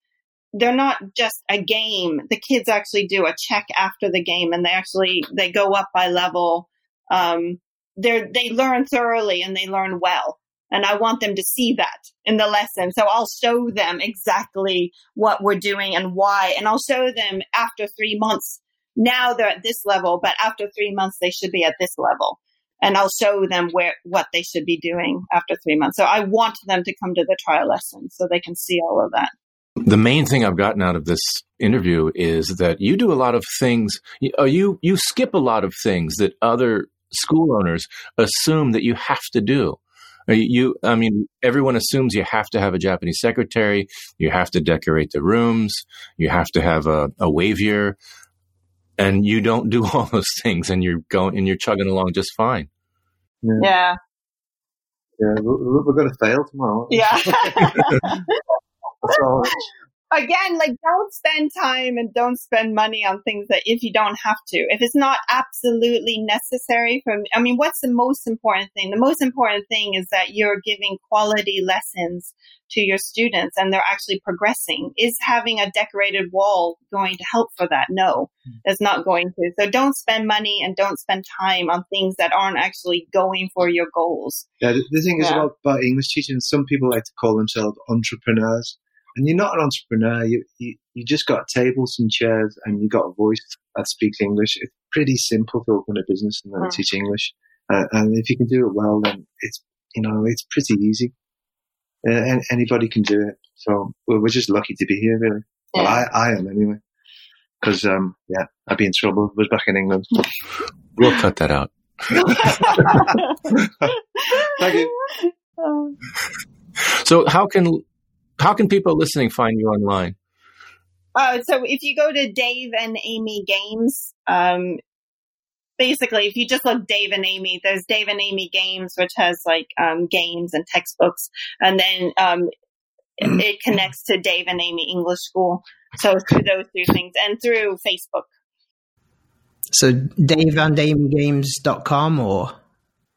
Speaker 4: they're not just a game. The kids actually do a check after the game and they actually, they go up by level. Um, they they learn thoroughly and they learn well. And I want them to see that in the lesson. So I'll show them exactly what we're doing and why. And I'll show them after three months. Now they're at this level, but after three months, they should be at this level and I'll show them where what they should be doing after three months. So I want them to come to the trial lesson so they can see all of that.
Speaker 1: The main thing I've gotten out of this interview is that you do a lot of things. Uh, you you skip a lot of things that other school owners assume that you have to do. Uh, you, I mean, everyone assumes you have to have a Japanese secretary. You have to decorate the rooms. You have to have a, a wave year and you don't do all those things and you're going and you're chugging along just fine.
Speaker 4: Yeah. Yeah.
Speaker 3: yeah we're, we're going to fail tomorrow.
Speaker 4: Yeah. again, like don't spend time and don't spend money on things that if you don't have to, if it's not absolutely necessary for, I mean, what's the most important thing? The most important thing is that you're giving quality lessons to your students and they're actually progressing. Is having a decorated wall going to help for that? No, hmm. it's not going to. So don't spend money and don't spend time on things that aren't actually going for your goals.
Speaker 3: Yeah, the, the thing yeah. is about, about English teaching, some people like to call themselves entrepreneurs and you're not an entrepreneur. You, you, you just got tables and chairs and you got a voice that speaks English. It's pretty simple to open a business and mm. teach English. Uh, and if you can do it well, then it's, you know, it's pretty easy. Uh, and anybody can do it. So we're, we're just lucky to be here, really. Yeah. Well, I, I am anyway. Cause, um, yeah, I'd be in trouble if I was back in England.
Speaker 1: we'll cut that out.
Speaker 3: Thank you.
Speaker 1: So how can how can people listening find you online?
Speaker 4: Uh, so if you go to Dave and Amy Games, um, basically, if you just look Dave and Amy, there's Dave and Amy Games, which has like um, games and textbooks, and then um, it, it, connects to Dave and Amy English School. So through those two things, and through Facebook.
Speaker 2: So Dave and Amy Games.com or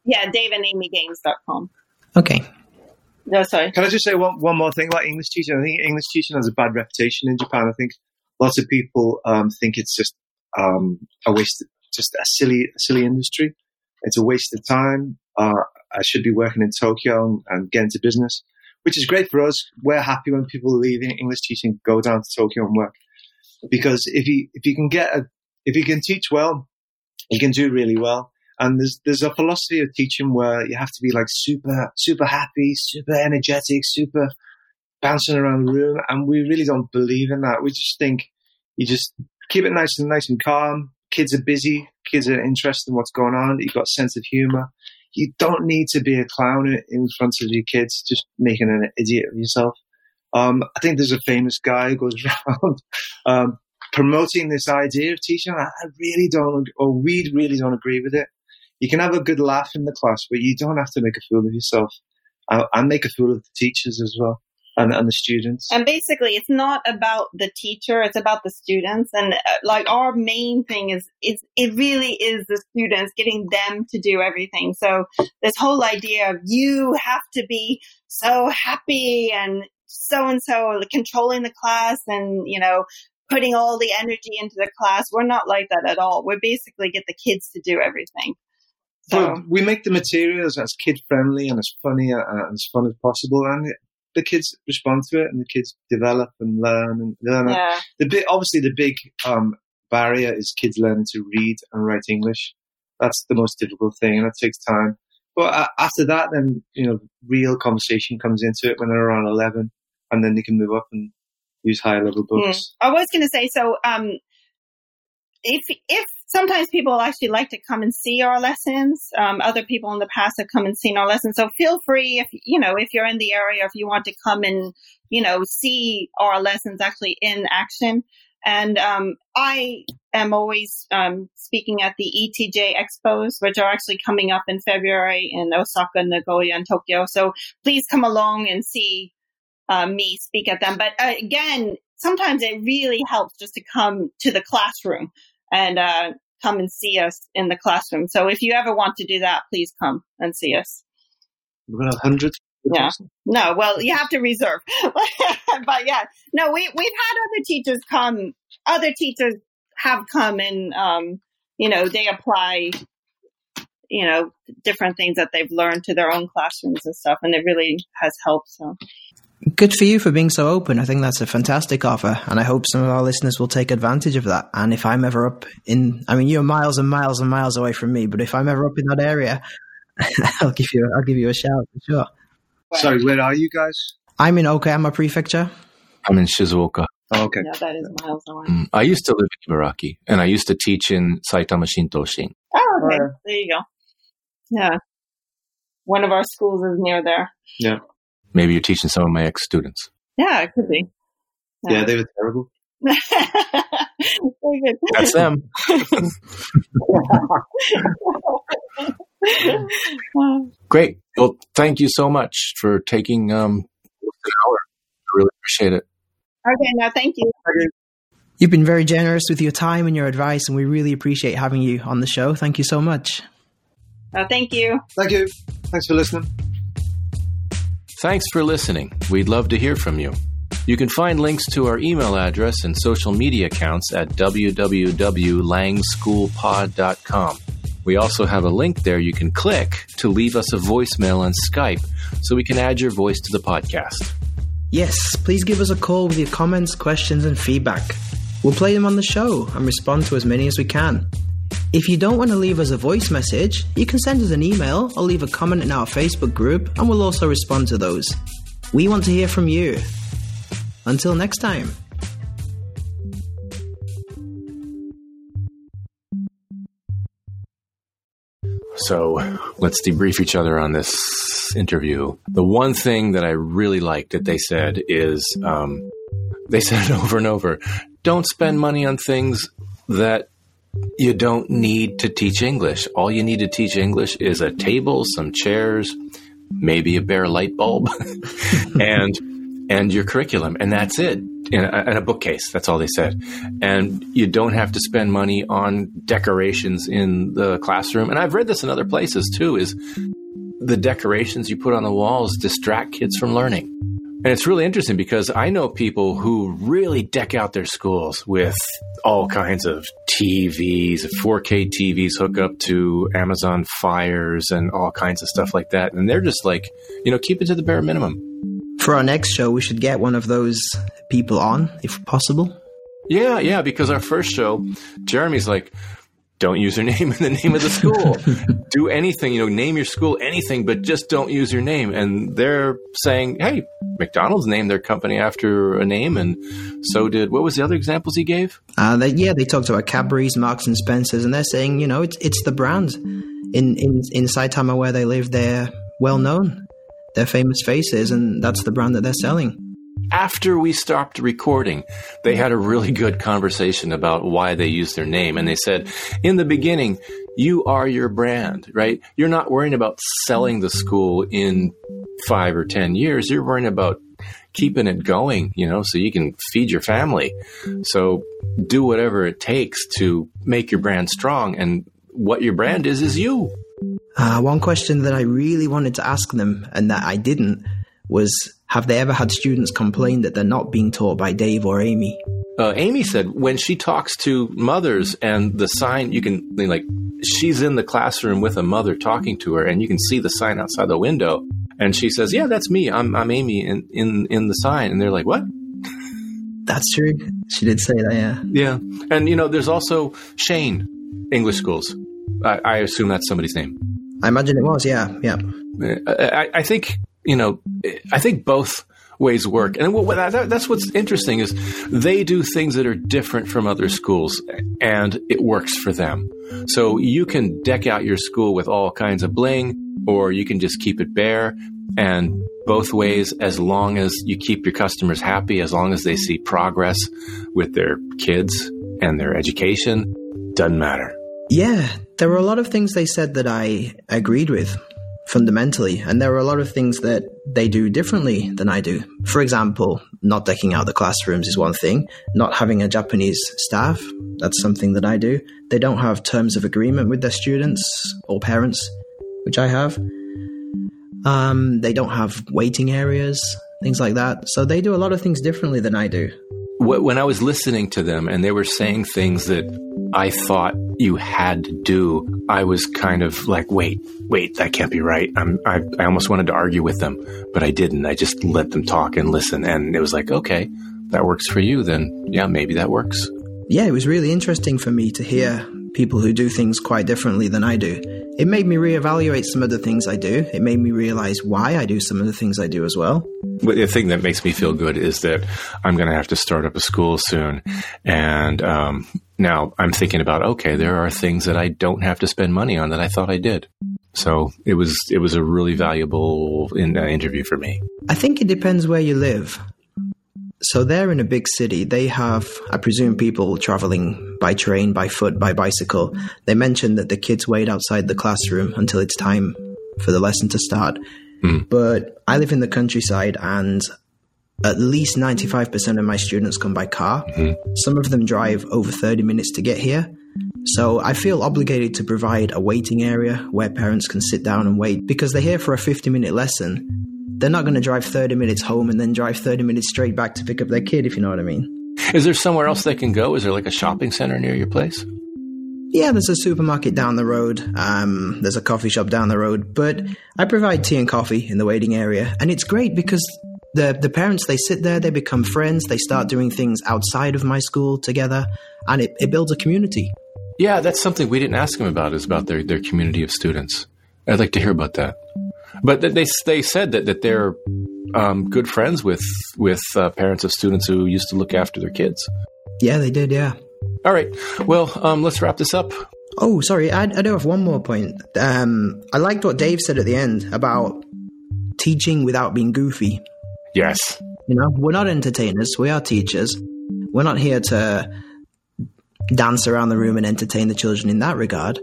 Speaker 4: yeah, Dave and Amy Games.com.
Speaker 2: Okay.
Speaker 4: No, sorry.
Speaker 3: Can I just say one, one more thing about English teaching? I think English teaching has a bad reputation in Japan. I think lots of people um, think it's just um, a waste, just a silly, silly industry. It's a waste of time. Uh, I should be working in Tokyo and, and get into business, which is great for us. We're happy when people leaving English teaching go down to Tokyo and work because if you if you can get a if you can teach well, you can do really well. And there's there's a philosophy of teaching where you have to be like super super happy, super energetic, super bouncing around the room, and we really don't believe in that. We just think you just keep it nice and nice and calm. Kids are busy. Kids are interested in what's going on. You've got sense of humor. You don't need to be a clown in front of your kids, just making an idiot of yourself. Um, I think there's a famous guy who goes around um, promoting this idea of teaching. I, I really don't, or we really don't agree with it you can have a good laugh in the class, but you don't have to make a fool of yourself and make a fool of the teachers as well. and, and the students.
Speaker 4: And basically, it's not about the teacher; it's about the students. And uh, like our main thing is, is it really is the students getting them to do everything. So this whole idea of you have to be so happy and so and so controlling the class and you know putting all the energy into the class. We're not like that at all. We basically get the kids to do everything. So
Speaker 3: Well, we make the materials as kid friendly and as funny uh, and as fun as possible, and the kids respond to it, and the kids develop and learn and learn.
Speaker 4: yeah,
Speaker 3: The big, obviously, the big um, barrier is kids learning to read and write English. That's the most difficult thing, and that takes time. But uh, after that, then you know, real conversation comes into it when they're around eleven, and then they can move up and use higher level books.
Speaker 4: I was going to say so. Um, if if sometimes people actually like to come and see our lessons, um, other people in the past have come and seen our lessons. So feel free if you know if you're in the area, if you want to come and you know see our lessons actually in action. And um, I am always um, speaking at the ETJ expos, which are actually coming up in February in Osaka, Nagoya, and Tokyo. So please come along and see uh, me speak at them. But uh, again, sometimes it really helps just to come to the classroom and uh, come and see us in the classroom. So if you ever want to do that, please come and see us.
Speaker 3: We're gonna have hundreds.
Speaker 4: Yeah. No, well, you have to reserve. but yeah, no, we we've had other teachers come. Other teachers have come and um, you know they apply, you know, different things that they've learned to their own classrooms and stuff, and it really has helped. So
Speaker 2: Good for you for being so open. I think that's a fantastic offer, and I hope some of our listeners will take advantage of that. And if I'm ever up in, I mean, you're miles and miles and miles away from me, but if I'm ever up in that area, I'll give you, I'll give you a shout for sure.
Speaker 3: Sorry, where are you guys?
Speaker 2: I'm in Okayama Prefecture.
Speaker 1: I'm in Shizuoka.
Speaker 3: Oh, okay.
Speaker 4: yeah, that is miles away.
Speaker 1: Mm, I used to live in Ibaraki, and I used to teach in Saitama Shintoshin.
Speaker 4: Oh, okay.
Speaker 3: Yeah.
Speaker 4: There you go. Yeah. One of our schools is near there.
Speaker 1: Maybe you're teaching some of my ex students.
Speaker 4: Yeah, it could be.
Speaker 3: Yeah, they were terrible.
Speaker 4: Very good.
Speaker 1: That's them. Great. Well, thank you so much for taking um, an hour. I really appreciate it.
Speaker 4: okay, now thank you.
Speaker 2: You've been very generous with your time and your advice, and we really appreciate having you on the show. Thank you so much.
Speaker 4: Uh, thank you.
Speaker 3: Thank you. Thanks for listening.
Speaker 1: Thanks for listening. We'd love to hear from you. You can find links to our email address and social media accounts at www.langschoolpod.com. We also have a link there you can click to leave us a voicemail on Skype so we can add your voice to the podcast.
Speaker 2: Yes, please give us a call with your comments, questions, and feedback. We'll play them on the show and respond to as many as we can. If you don't want to leave us a voice message, you can send us an email or leave a comment in our Facebook group, and we'll also respond to those. We want to hear from you. Until next time.
Speaker 1: So let's debrief each other on this interview. The one thing that I really liked that they said is um, they said it over and over don't spend money on things that you don't need to teach English. All you need to teach English is a table, some chairs, maybe a bare light bulb, and and your curriculum, and that's it. And a, and a bookcase. That's all they said. And you don't have to spend money on decorations in the classroom. And I've read this in other places too. Is the decorations you put on the walls distract kids from learning? And it's really interesting because I know people who really deck out their schools with all kinds of TVs, 4K TVs hook up to Amazon Fires and all kinds of stuff like that. And they're just like, you know, keep it to the bare minimum.
Speaker 2: For our next show, we should get one of those people on, if possible.
Speaker 1: Yeah, yeah, because our first show, Jeremy's like, don't use your name in the name of the school. Do anything, you know, name your school anything, but just don't use your name. And they're saying, hey, McDonald's named their company after a name, and so did what was the other examples he gave?
Speaker 2: Uh, they, yeah, they talked about Cadbury's, Marks and Spencers, and they're saying, you know, it's it's the brand. In in in Saitama where they live, they're well known. They're famous faces, and that's the brand that they're selling.
Speaker 1: After we stopped recording, they had a really good conversation about why they use their name. And they said, in the beginning, you are your brand, right? You're not worrying about selling the school in five or 10 years. You're worrying about keeping it going, you know, so you can feed your family. So do whatever it takes to make your brand strong. And what your brand is, is you.
Speaker 2: Uh, one question that I really wanted to ask them and that I didn't was have they ever had students complain that they're not being taught by Dave or Amy?
Speaker 1: Uh, Amy said when she talks to mothers and the sign, you can like she's in the classroom with a mother talking to her, and you can see the sign outside the window. And she says, "Yeah, that's me. I'm I'm Amy in in in the sign." And they're like, "What?"
Speaker 2: That's true. She did say that. Yeah.
Speaker 1: Yeah, and you know, there's also Shane, English schools. I, I assume that's somebody's name.
Speaker 2: I imagine it was. Yeah. Yeah.
Speaker 1: I, I think you know. I think both ways work. And that's what's interesting is they do things that are different from other schools and it works for them. So you can deck out your school with all kinds of bling or you can just keep it bare and both ways as long as you keep your customers happy, as long as they see progress with their kids and their education, doesn't matter.
Speaker 2: Yeah, there were a lot of things they said that I agreed with fundamentally. And there are a lot of things that they do differently than I do. For example, not decking out the classrooms is one thing. Not having a Japanese staff, that's something that I do. They don't have terms of agreement with their students or parents, which I have. Um, they don't have waiting areas, things like that. So they do a lot of things differently than I do.
Speaker 1: When I was listening to them and they were saying things that I thought you had to do, I was kind of like, wait, wait, that can't be right. I'm, I, I almost wanted to argue with them, but I didn't. I just let them talk and listen. And it was like, okay, that works for you. Then yeah, maybe that works.
Speaker 2: Yeah, it was really interesting for me to hear people who do things quite differently than I do. It made me reevaluate some of the things I do. It made me realize why I do some of the things I do as well.
Speaker 1: The thing that makes me feel good is that I'm going to have to start up a school soon. And um, now I'm thinking about, okay, there are things that I don't have to spend money on that I thought I did. So it was it was a really valuable in, uh, interview for me.
Speaker 2: I think it depends where you live. So they're in a big city. They have, I presume, people traveling by train, by foot, by bicycle. They mentioned that the kids wait outside the classroom until it's time for the lesson to start. Mm. But I live in the countryside and at least 95% of my students come by car. Mm. Some of them drive over 30 minutes to get here. So I feel obligated to provide a waiting area where parents can sit down and wait because they're here for a 50 minute lesson they're not going to drive 30 minutes home and then drive 30 minutes straight back to pick up their kid, if you know what I mean.
Speaker 1: Is there somewhere else they can go? Is there like a shopping center near your place?
Speaker 2: Yeah, there's a supermarket down the road. Um, there's a coffee shop down the road, but I provide tea and coffee in the waiting area, and it's great because the the parents they sit there, they become friends, they start doing things outside of my school together, and it, it builds a community.
Speaker 1: Yeah, that's something we didn't ask them about is about their their community of students. I'd like to hear about that. But they they said that that they're um, good friends with with uh, parents of students who used to look after their kids.
Speaker 2: Yeah, they did. Yeah.
Speaker 1: All right. Well, um, let's wrap this up.
Speaker 2: Oh, sorry. I, I do have one more point. Um, I liked what Dave said at the end about teaching without being goofy.
Speaker 1: Yes.
Speaker 2: You know, we're not entertainers. We are teachers. We're not here to dance around the room and entertain the children in that regard.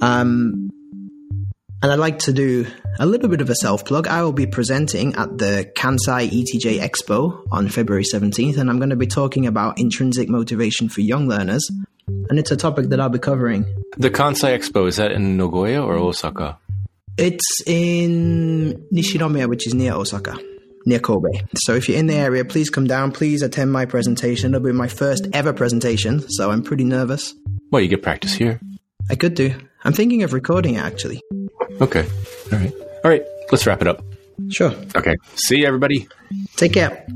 Speaker 2: Um, and I'd like to do a little bit of a self plug. I will be presenting at the Kansai ETJ Expo on February 17th, and I'm going to be talking about intrinsic motivation for young learners. And it's a topic that I'll be covering.
Speaker 1: The Kansai Expo, is that in Nagoya or Osaka?
Speaker 2: It's in Nishinomiya, which is near Osaka, near Kobe. So if you're in the area, please come down. Please attend my presentation. It'll be my first ever presentation, so I'm pretty nervous.
Speaker 1: Well, you get practice here.
Speaker 2: I could do. I'm thinking of recording it actually.
Speaker 1: Okay. All right. All right. Let's wrap it up.
Speaker 2: Sure.
Speaker 1: Okay. See you, everybody.
Speaker 2: Take care.